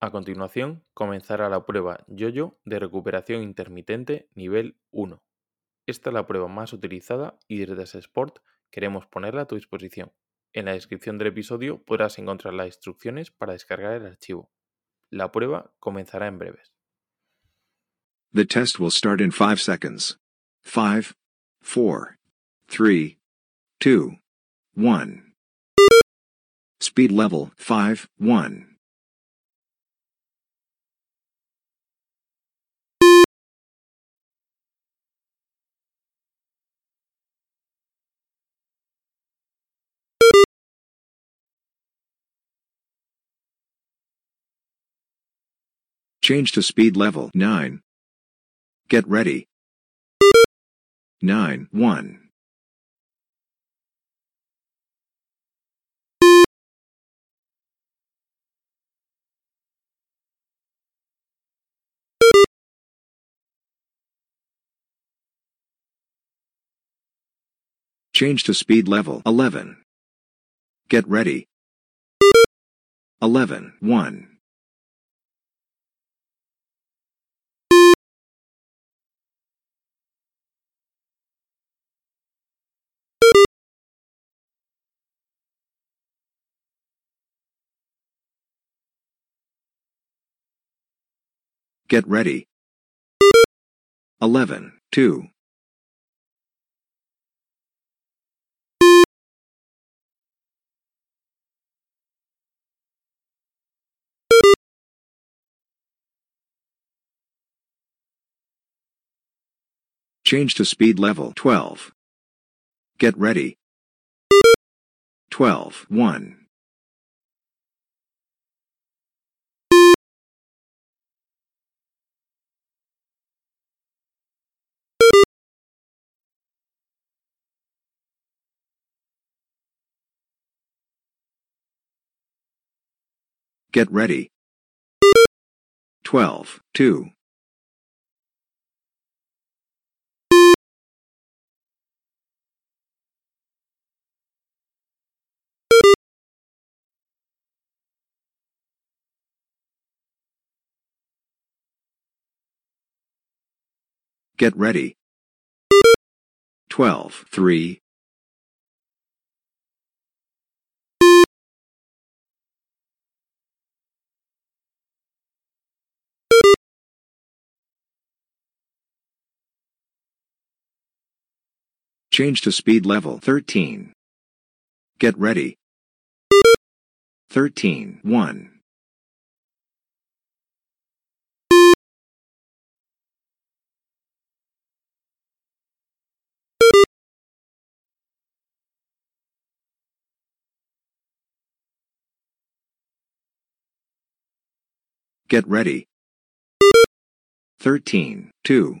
A continuación comenzará la prueba YoYo de recuperación intermitente nivel 1. Esta es la prueba más utilizada y desde Sport queremos ponerla a tu disposición. En la descripción del episodio podrás encontrar las instrucciones para descargar el archivo. La prueba comenzará en breves. The test will start in 5 seconds. 5 4 3 2 1 Speed level 5 1 Change to speed level 9. Get ready. 9 1. Change to speed level 11. Get ready. 11 1. Get ready. 11, 2. Change to speed level 12. Get ready. 12, 1. Get ready. 12, 2. Get ready. 12, 3. Change to speed level 13. Get ready. 13 1. Get ready. 13 2.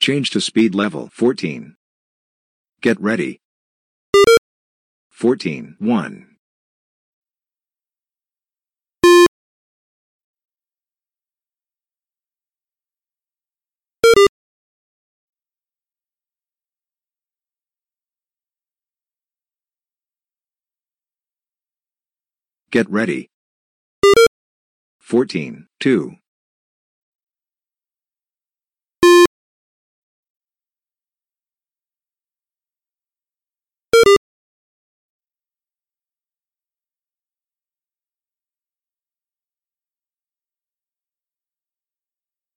Change to speed level 14. Get ready. 14 1. Get ready. 14 2.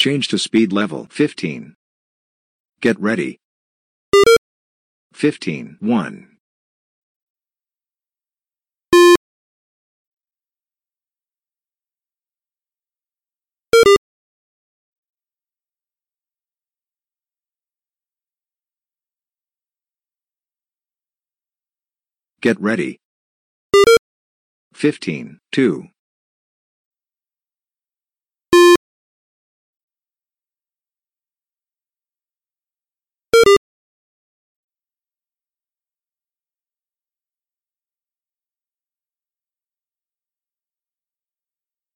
Change to speed level 15. Get ready. 15 1. Get ready. 15 2.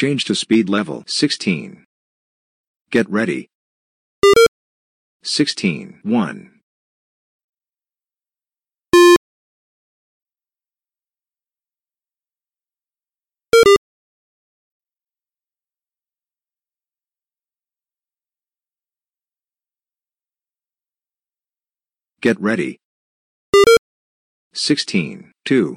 Change to speed level 16. Get ready. 16 1. Get ready. 16 2.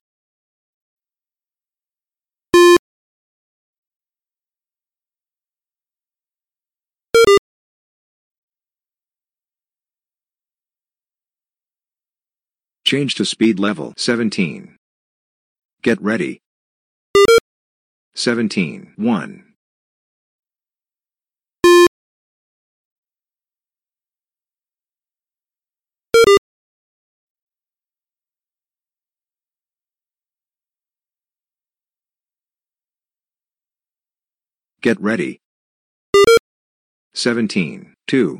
Change to speed level 17. Get ready. 17 1. Get ready. 17 2.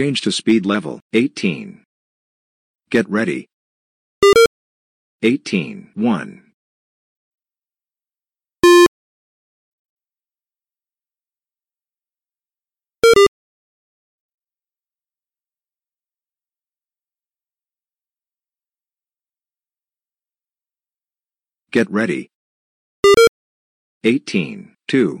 Change to speed level 18. Get ready. 18 1. Get ready. 18 2.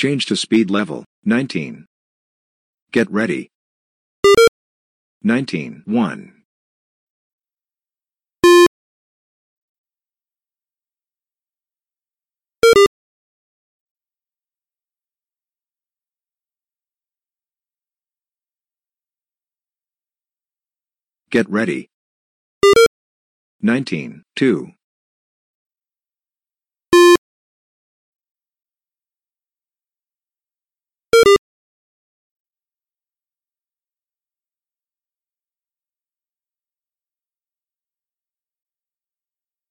Change to speed level, 19. Get ready. 19 1. Get ready. 19 2.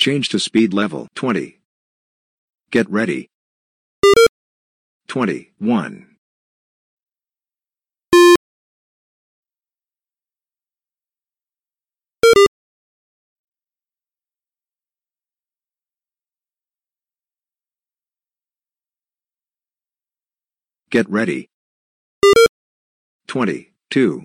Change to speed level 20. Get ready. 21. Get ready. 22.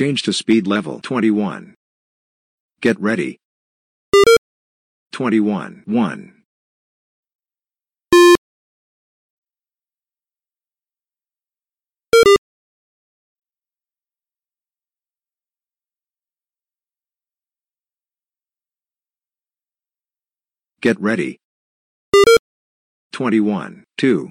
Change to speed level 21. Get ready. 21 1. Get ready. 21 2.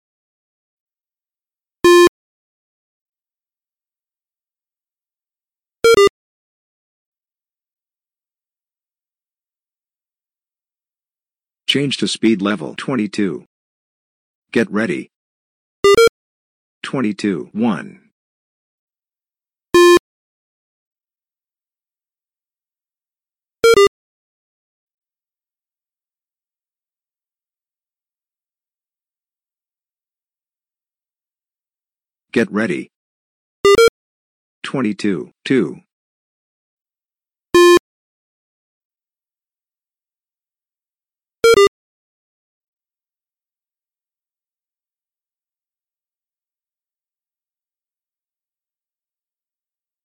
Change to speed level 22. Get ready. 22 1. Get ready. 22 2.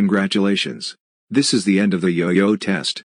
Congratulations. This is the end of the yo-yo test.